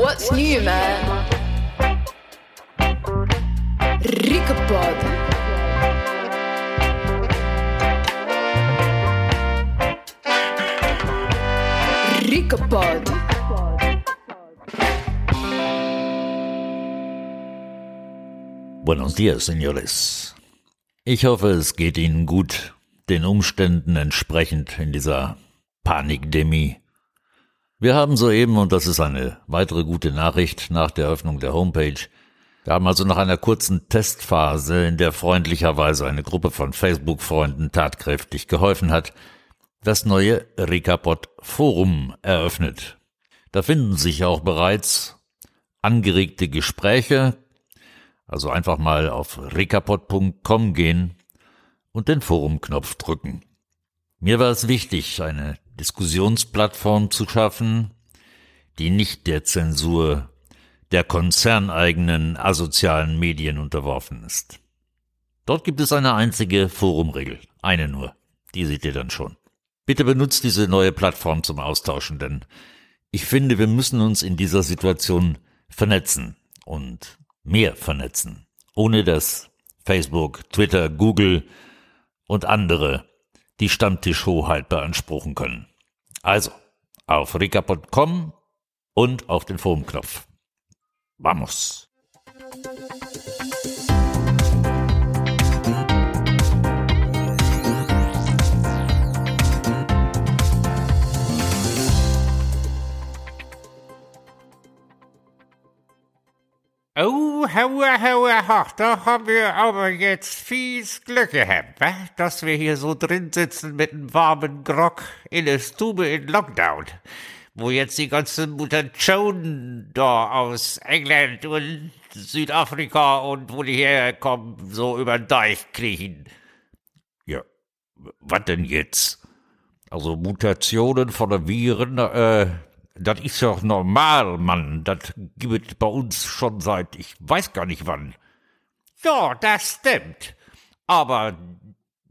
What's new, man? Ricapod. Ricapod. Buenos dias, señores. Ich hoffe, es geht Ihnen gut, den Umständen entsprechend in dieser Panikdemie. Wir haben soeben, und das ist eine weitere gute Nachricht nach der Öffnung der Homepage, wir haben also nach einer kurzen Testphase, in der freundlicherweise eine Gruppe von Facebook-Freunden tatkräftig geholfen hat, das neue Recapod Forum eröffnet. Da finden sich auch bereits angeregte Gespräche, also einfach mal auf recapod.com gehen und den Forumknopf drücken. Mir war es wichtig, eine Diskussionsplattform zu schaffen, die nicht der Zensur der konzerneigenen asozialen Medien unterworfen ist. Dort gibt es eine einzige Forumregel, eine nur, die seht ihr dann schon. Bitte benutzt diese neue Plattform zum Austauschen, denn ich finde, wir müssen uns in dieser Situation vernetzen und mehr vernetzen, ohne dass Facebook, Twitter, Google und andere die Stammtischhoheit beanspruchen können. Also, auf recap.com und auf den Forumknopf. Vamos! Hauer, hauer, ha, da haben wir aber jetzt fies Glück gehabt, wa? dass wir hier so drin sitzen mit einem warmen Grog in der Stube in Lockdown, wo jetzt die ganzen Mutationen da aus England und Südafrika und wo die herkommen, so über den Deich kriechen. Ja, was denn jetzt? Also Mutationen von Viren, äh, das ist doch normal, Mann. Das gibt es bei uns schon seit ich weiß gar nicht wann. Ja, das stimmt. Aber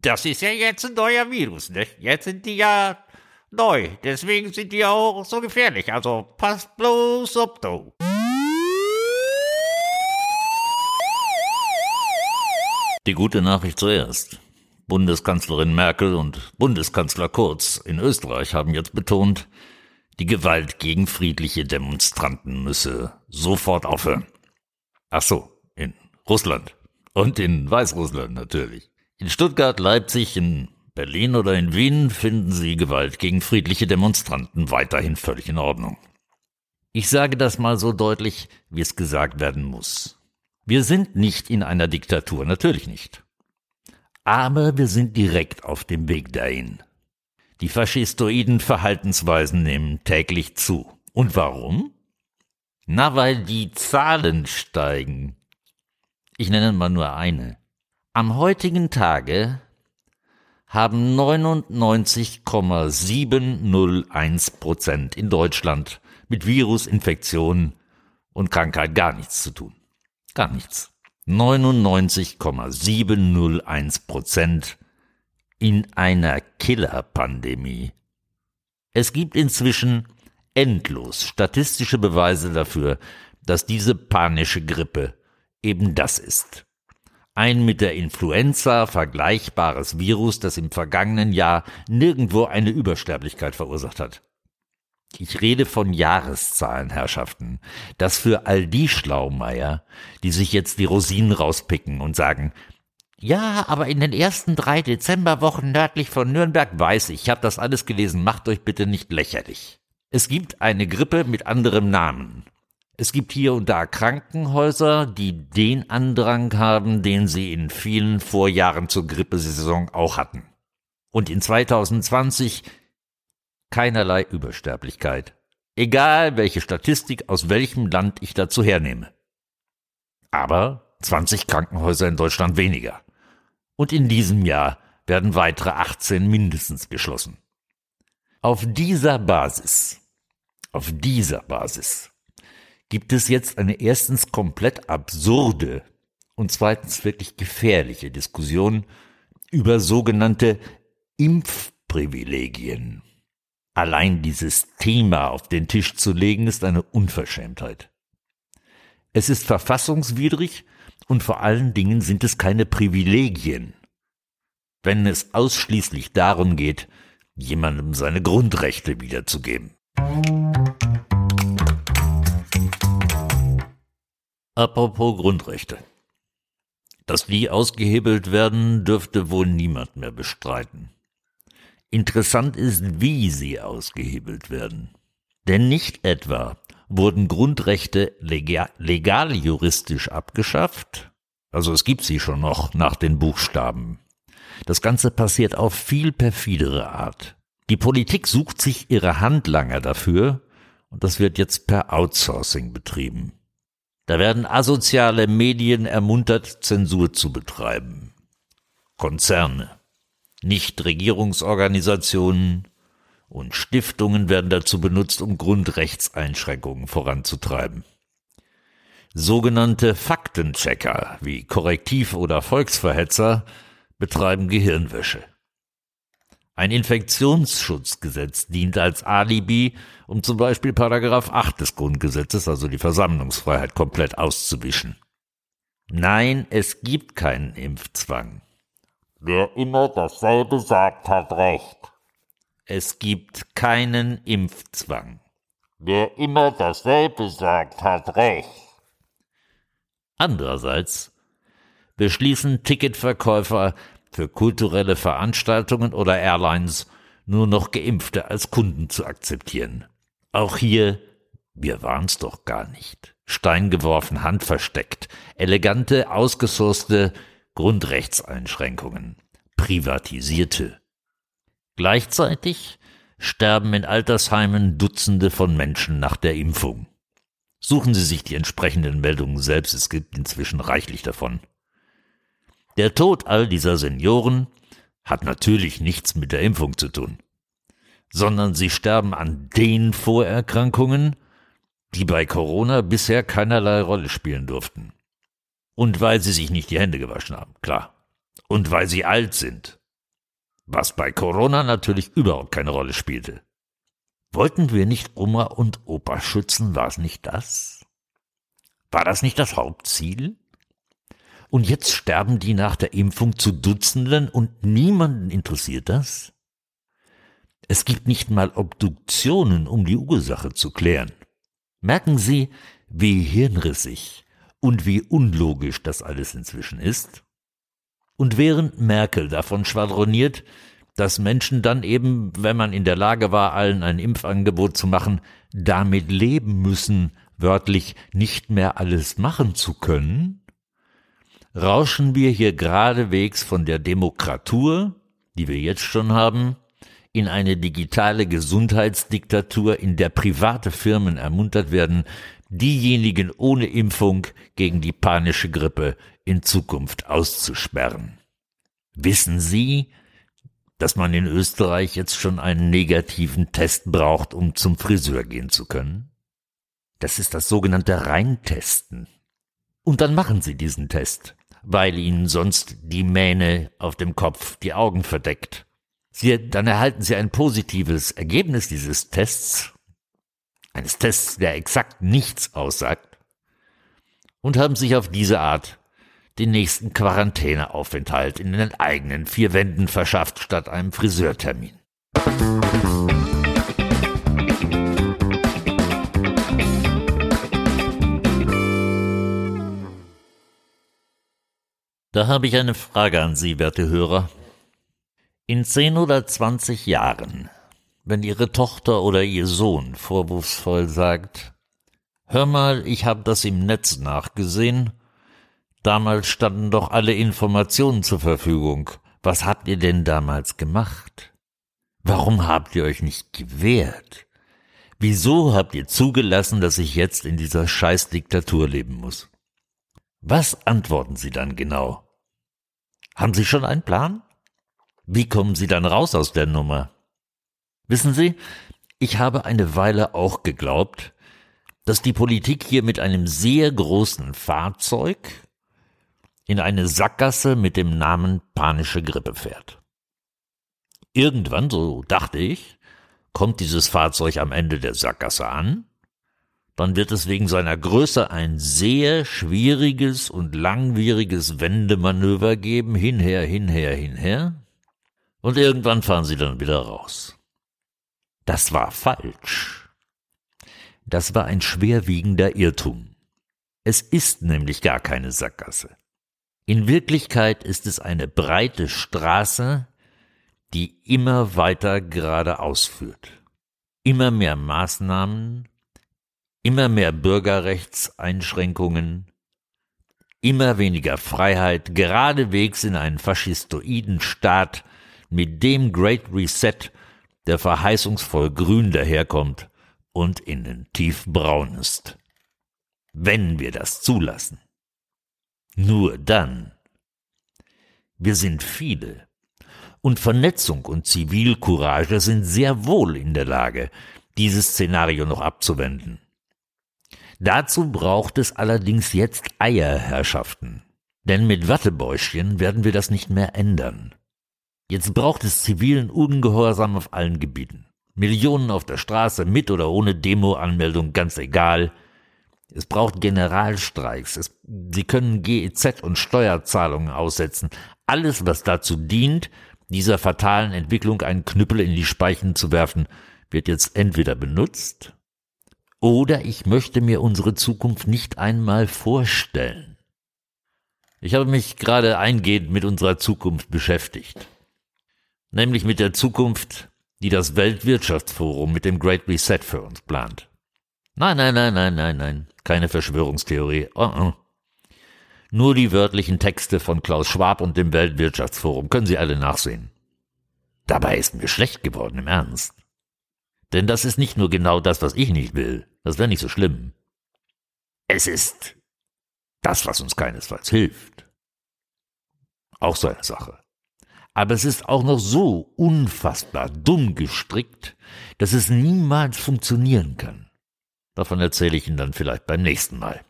das ist ja jetzt ein neuer Virus, ne? Jetzt sind die ja neu. Deswegen sind die auch so gefährlich. Also passt bloß auf, du. Die gute Nachricht zuerst. Bundeskanzlerin Merkel und Bundeskanzler Kurz in Österreich haben jetzt betont, die Gewalt gegen friedliche Demonstranten müsse sofort aufhören. Ach so, in Russland. Und in Weißrussland natürlich. In Stuttgart, Leipzig, in Berlin oder in Wien finden Sie Gewalt gegen friedliche Demonstranten weiterhin völlig in Ordnung. Ich sage das mal so deutlich, wie es gesagt werden muss. Wir sind nicht in einer Diktatur, natürlich nicht. Aber wir sind direkt auf dem Weg dahin. Die faschistoiden Verhaltensweisen nehmen täglich zu. Und warum? Na, weil die Zahlen steigen. Ich nenne mal nur eine. Am heutigen Tage haben 99,701 Prozent in Deutschland mit Virusinfektionen und Krankheit gar nichts zu tun. Gar nichts. 99,701 Prozent in einer Killerpandemie. Es gibt inzwischen endlos statistische Beweise dafür, dass diese panische Grippe eben das ist. Ein mit der Influenza vergleichbares Virus, das im vergangenen Jahr nirgendwo eine Übersterblichkeit verursacht hat. Ich rede von Jahreszahlenherrschaften. Das für all die Schlaumeier, die sich jetzt die Rosinen rauspicken und sagen, ja, aber in den ersten drei Dezemberwochen nördlich von Nürnberg weiß ich, ich habe das alles gelesen, macht euch bitte nicht lächerlich. Es gibt eine Grippe mit anderem Namen. Es gibt hier und da Krankenhäuser, die den Andrang haben, den sie in vielen Vorjahren zur Grippesaison auch hatten. Und in 2020 keinerlei Übersterblichkeit. Egal welche Statistik aus welchem Land ich dazu hernehme. Aber 20 Krankenhäuser in Deutschland weniger. Und in diesem Jahr werden weitere 18 mindestens geschlossen. Auf dieser Basis, auf dieser Basis gibt es jetzt eine erstens komplett absurde und zweitens wirklich gefährliche Diskussion über sogenannte Impfprivilegien. Allein dieses Thema auf den Tisch zu legen, ist eine Unverschämtheit. Es ist verfassungswidrig und vor allen Dingen sind es keine Privilegien, wenn es ausschließlich darum geht, jemandem seine Grundrechte wiederzugeben. Apropos Grundrechte. Dass die ausgehebelt werden, dürfte wohl niemand mehr bestreiten. Interessant ist, wie sie ausgehebelt werden. Denn nicht etwa wurden Grundrechte legal, legal juristisch abgeschafft, also es gibt sie schon noch nach den Buchstaben. Das Ganze passiert auf viel perfidere Art. Die Politik sucht sich ihre Handlanger dafür, und das wird jetzt per Outsourcing betrieben. Da werden asoziale Medien ermuntert, Zensur zu betreiben. Konzerne, Nichtregierungsorganisationen und Stiftungen werden dazu benutzt, um Grundrechtseinschränkungen voranzutreiben. Sogenannte Faktenchecker wie Korrektiv- oder Volksverhetzer betreiben Gehirnwäsche. Ein Infektionsschutzgesetz dient als Alibi, um zum Beispiel Paragraph 8 des Grundgesetzes, also die Versammlungsfreiheit, komplett auszuwischen. Nein, es gibt keinen Impfzwang. Wer immer dasselbe sagt, hat recht. Es gibt keinen Impfzwang. Wer immer dasselbe sagt, hat recht. Andererseits beschließen Ticketverkäufer für kulturelle Veranstaltungen oder Airlines nur noch Geimpfte als Kunden zu akzeptieren. Auch hier, wir waren's doch gar nicht. Stein geworfen, Hand versteckt, elegante, ausgesourcete Grundrechtseinschränkungen, privatisierte. Gleichzeitig sterben in Altersheimen Dutzende von Menschen nach der Impfung. Suchen Sie sich die entsprechenden Meldungen selbst, es gibt inzwischen reichlich davon. Der Tod all dieser Senioren hat natürlich nichts mit der Impfung zu tun, sondern sie sterben an den Vorerkrankungen, die bei Corona bisher keinerlei Rolle spielen durften. Und weil sie sich nicht die Hände gewaschen haben, klar. Und weil sie alt sind. Was bei Corona natürlich überhaupt keine Rolle spielte. Wollten wir nicht Oma und Opa schützen, war es nicht das? War das nicht das Hauptziel? Und jetzt sterben die nach der Impfung zu Dutzenden und niemanden interessiert das? Es gibt nicht mal Obduktionen, um die Ursache zu klären. Merken Sie, wie hirnrissig und wie unlogisch das alles inzwischen ist? Und während Merkel davon schwadroniert, dass Menschen dann eben, wenn man in der Lage war, allen ein Impfangebot zu machen, damit leben müssen, wörtlich nicht mehr alles machen zu können, rauschen wir hier geradewegs von der Demokratur, die wir jetzt schon haben, in eine digitale Gesundheitsdiktatur, in der private Firmen ermuntert werden, diejenigen ohne Impfung gegen die panische Grippe in Zukunft auszusperren. Wissen Sie, dass man in Österreich jetzt schon einen negativen Test braucht, um zum Friseur gehen zu können? Das ist das sogenannte Reintesten. Und dann machen Sie diesen Test, weil Ihnen sonst die Mähne auf dem Kopf die Augen verdeckt. Sie, dann erhalten Sie ein positives Ergebnis dieses Tests eines Tests, der exakt nichts aussagt, und haben sich auf diese Art den nächsten Quarantäneaufenthalt in den eigenen vier Wänden verschafft statt einem Friseurtermin. Da habe ich eine Frage an Sie, werte Hörer. In zehn oder zwanzig Jahren wenn ihre Tochter oder ihr Sohn vorwurfsvoll sagt, Hör mal, ich habe das im Netz nachgesehen. Damals standen doch alle Informationen zur Verfügung. Was habt ihr denn damals gemacht? Warum habt ihr euch nicht gewehrt? Wieso habt ihr zugelassen, dass ich jetzt in dieser Scheißdiktatur leben muss? Was antworten Sie dann genau? Haben Sie schon einen Plan? Wie kommen Sie dann raus aus der Nummer? Wissen Sie, ich habe eine Weile auch geglaubt, dass die Politik hier mit einem sehr großen Fahrzeug in eine Sackgasse mit dem Namen panische Grippe fährt. Irgendwann, so dachte ich, Kommt dieses Fahrzeug am Ende der Sackgasse an, dann wird es wegen seiner Größe ein sehr schwieriges und langwieriges Wendemanöver geben, hinher, hinher, hinher, und irgendwann fahren sie dann wieder raus. Das war falsch. Das war ein schwerwiegender Irrtum. Es ist nämlich gar keine Sackgasse. In Wirklichkeit ist es eine breite Straße, die immer weiter geradeaus führt. Immer mehr Maßnahmen, immer mehr Bürgerrechtseinschränkungen, immer weniger Freiheit, geradewegs in einen faschistoiden Staat, mit dem Great Reset, der verheißungsvoll grün daherkommt und innen tiefbraun ist. Wenn wir das zulassen. Nur dann. Wir sind viele. Und Vernetzung und Zivilcourage sind sehr wohl in der Lage, dieses Szenario noch abzuwenden. Dazu braucht es allerdings jetzt Eierherrschaften. Denn mit Wattebäuschen werden wir das nicht mehr ändern. Jetzt braucht es zivilen Ungehorsam auf allen Gebieten. Millionen auf der Straße, mit oder ohne Demo-Anmeldung, ganz egal. Es braucht Generalstreiks. Es, sie können GEZ und Steuerzahlungen aussetzen. Alles, was dazu dient, dieser fatalen Entwicklung einen Knüppel in die Speichen zu werfen, wird jetzt entweder benutzt oder ich möchte mir unsere Zukunft nicht einmal vorstellen. Ich habe mich gerade eingehend mit unserer Zukunft beschäftigt. Nämlich mit der Zukunft, die das Weltwirtschaftsforum mit dem Great Reset für uns plant. Nein, nein, nein, nein, nein, nein, keine Verschwörungstheorie. Oh, oh. Nur die wörtlichen Texte von Klaus Schwab und dem Weltwirtschaftsforum können Sie alle nachsehen. Dabei ist mir schlecht geworden im Ernst. Denn das ist nicht nur genau das, was ich nicht will. Das wäre nicht so schlimm. Es ist das, was uns keinesfalls hilft. Auch so eine Sache. Aber es ist auch noch so unfassbar dumm gestrickt, dass es niemals funktionieren kann. Davon erzähle ich Ihnen dann vielleicht beim nächsten Mal.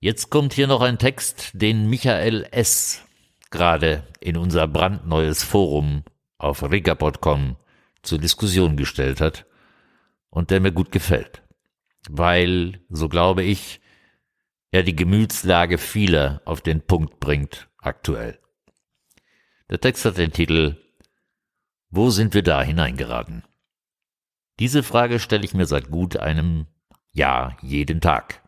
Jetzt kommt hier noch ein Text, den Michael S. gerade in unser brandneues Forum auf rigapod.com zur Diskussion gestellt hat und der mir gut gefällt, weil, so glaube ich, er die Gemütslage vieler auf den Punkt bringt aktuell. Der Text hat den Titel Wo sind wir da hineingeraten? Diese Frage stelle ich mir seit gut einem Jahr jeden Tag.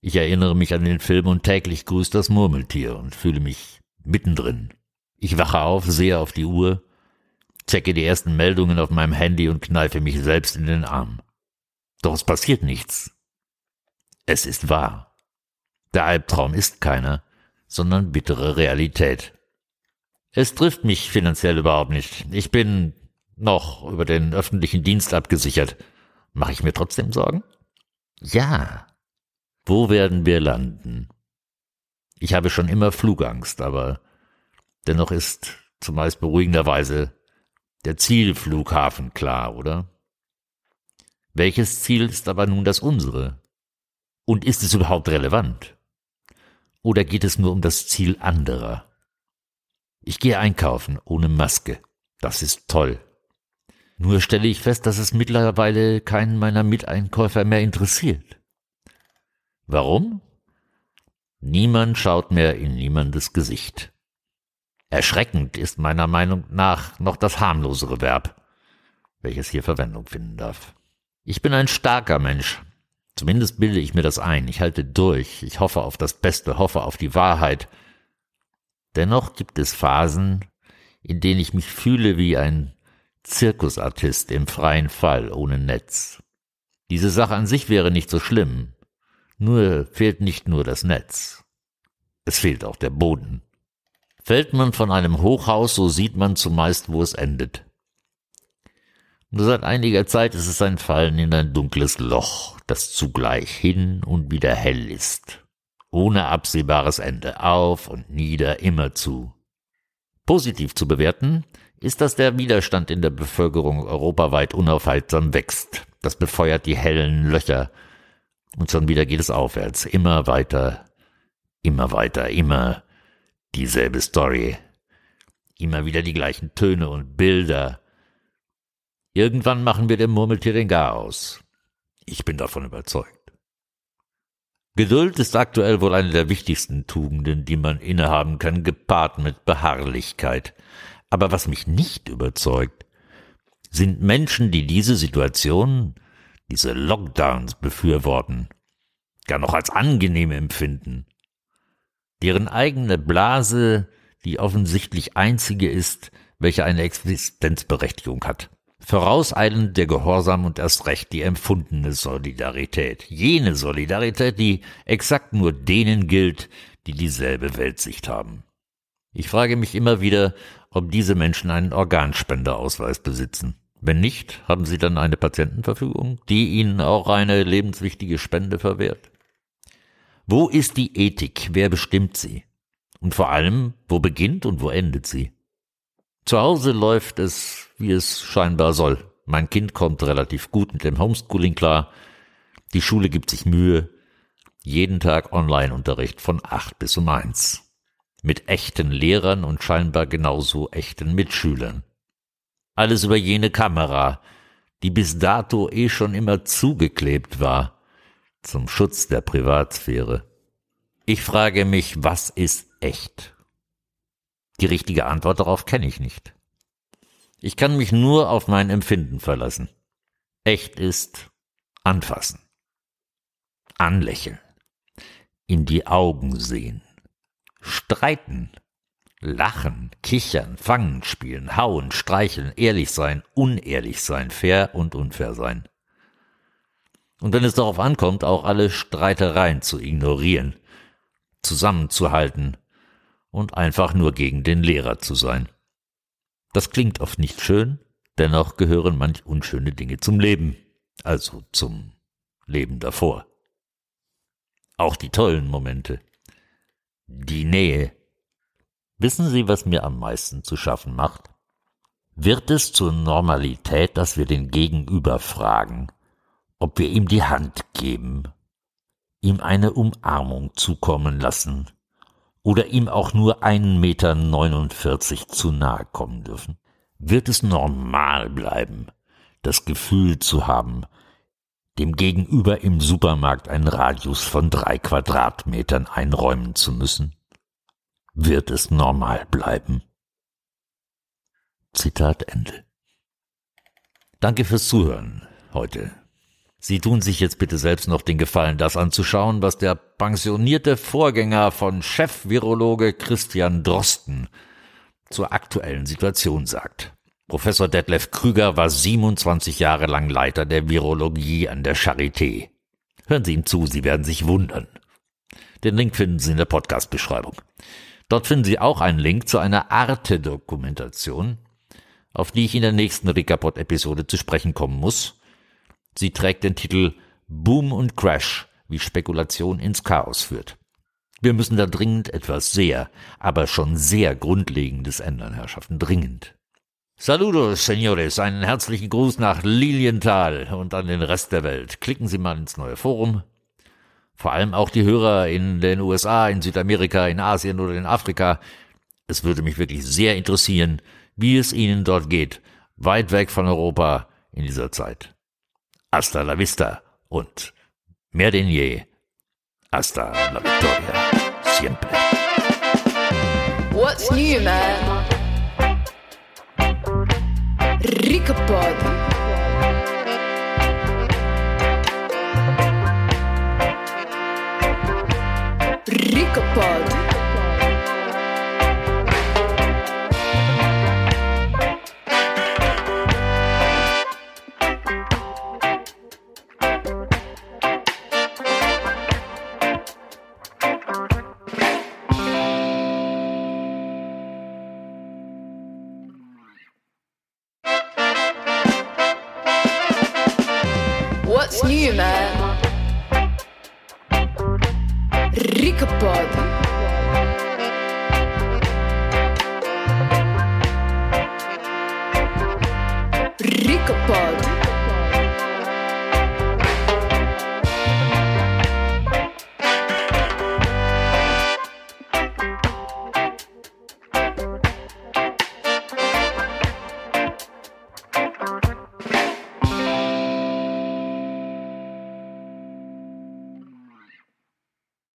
Ich erinnere mich an den Film und täglich grüßt das Murmeltier und fühle mich mittendrin. Ich wache auf, sehe auf die Uhr, checke die ersten Meldungen auf meinem Handy und kneife mich selbst in den Arm. Doch es passiert nichts. Es ist wahr. Der Albtraum ist keiner, sondern bittere Realität. Es trifft mich finanziell überhaupt nicht. Ich bin noch über den öffentlichen Dienst abgesichert. Mache ich mir trotzdem Sorgen? Ja. Wo werden wir landen? Ich habe schon immer Flugangst, aber dennoch ist zumeist beruhigenderweise der Zielflughafen klar, oder? Welches Ziel ist aber nun das unsere? Und ist es überhaupt relevant? Oder geht es nur um das Ziel anderer? Ich gehe einkaufen ohne Maske. Das ist toll. Nur stelle ich fest, dass es mittlerweile keinen meiner Miteinkäufer mehr interessiert. Warum? Niemand schaut mehr in niemandes Gesicht. Erschreckend ist meiner Meinung nach noch das harmlosere Verb, welches hier Verwendung finden darf. Ich bin ein starker Mensch. Zumindest bilde ich mir das ein. Ich halte durch. Ich hoffe auf das Beste, hoffe auf die Wahrheit. Dennoch gibt es Phasen, in denen ich mich fühle wie ein Zirkusartist im freien Fall ohne Netz. Diese Sache an sich wäre nicht so schlimm. Nur fehlt nicht nur das Netz. Es fehlt auch der Boden. Fällt man von einem Hochhaus, so sieht man zumeist, wo es endet. Nur seit einiger Zeit ist es ein Fallen in ein dunkles Loch, das zugleich hin und wieder hell ist. Ohne absehbares Ende, auf und nieder, immerzu. Positiv zu bewerten ist, dass der Widerstand in der Bevölkerung europaweit unaufhaltsam wächst. Das befeuert die hellen Löcher. Und schon wieder geht es aufwärts, immer weiter, immer weiter, immer dieselbe Story. Immer wieder die gleichen Töne und Bilder. Irgendwann machen wir dem Murmeltier den Garaus. Ich bin davon überzeugt. Geduld ist aktuell wohl eine der wichtigsten Tugenden, die man innehaben kann, gepaart mit Beharrlichkeit. Aber was mich nicht überzeugt, sind Menschen, die diese Situation, diese Lockdowns befürworten, gar noch als angenehm empfinden, deren eigene Blase die offensichtlich einzige ist, welche eine Existenzberechtigung hat vorauseilend der Gehorsam und erst recht die empfundene Solidarität. Jene Solidarität, die exakt nur denen gilt, die dieselbe Weltsicht haben. Ich frage mich immer wieder, ob diese Menschen einen Organspenderausweis besitzen. Wenn nicht, haben sie dann eine Patientenverfügung, die ihnen auch eine lebenswichtige Spende verwehrt? Wo ist die Ethik? Wer bestimmt sie? Und vor allem, wo beginnt und wo endet sie? Zu Hause läuft es, wie es scheinbar soll. Mein Kind kommt relativ gut mit dem Homeschooling klar. Die Schule gibt sich Mühe. Jeden Tag Online-Unterricht von acht bis um eins. Mit echten Lehrern und scheinbar genauso echten Mitschülern. Alles über jene Kamera, die bis dato eh schon immer zugeklebt war, zum Schutz der Privatsphäre. Ich frage mich, was ist echt? Die richtige Antwort darauf kenne ich nicht. Ich kann mich nur auf mein Empfinden verlassen. Echt ist anfassen, anlächeln, in die Augen sehen, streiten, lachen, kichern, fangen, spielen, hauen, streicheln, ehrlich sein, unehrlich sein, fair und unfair sein. Und wenn es darauf ankommt, auch alle Streitereien zu ignorieren, zusammenzuhalten und einfach nur gegen den Lehrer zu sein. Das klingt oft nicht schön, dennoch gehören manch unschöne Dinge zum Leben, also zum Leben davor. Auch die tollen Momente. Die Nähe. Wissen Sie, was mir am meisten zu schaffen macht? Wird es zur Normalität, dass wir den Gegenüber fragen, ob wir ihm die Hand geben, ihm eine Umarmung zukommen lassen, oder ihm auch nur einen Meter neunundvierzig zu nahe kommen dürfen? Wird es normal bleiben, das Gefühl zu haben, dem Gegenüber im Supermarkt einen Radius von drei Quadratmetern einräumen zu müssen? Wird es normal bleiben? Zitat Ende. Danke fürs Zuhören heute. Sie tun sich jetzt bitte selbst noch den Gefallen, das anzuschauen, was der pensionierte Vorgänger von Chef-Virologe Christian Drosten zur aktuellen Situation sagt. Professor Detlef Krüger war 27 Jahre lang Leiter der Virologie an der Charité. Hören Sie ihm zu, Sie werden sich wundern. Den Link finden Sie in der Podcast-Beschreibung. Dort finden Sie auch einen Link zu einer Arte-Dokumentation, auf die ich in der nächsten Ricapod-Episode zu sprechen kommen muss Sie trägt den Titel Boom und Crash, wie Spekulation ins Chaos führt. Wir müssen da dringend etwas sehr, aber schon sehr Grundlegendes ändern, Herrschaften, dringend. Saludos, Senores, einen herzlichen Gruß nach Lilienthal und an den Rest der Welt. Klicken Sie mal ins neue Forum. Vor allem auch die Hörer in den USA, in Südamerika, in Asien oder in Afrika. Es würde mich wirklich sehr interessieren, wie es Ihnen dort geht, weit weg von Europa in dieser Zeit. Hasta la vista und mehr denn je, hasta la victoria, siempre. What's new, man? Рикопод. What's new, man? Ricapod.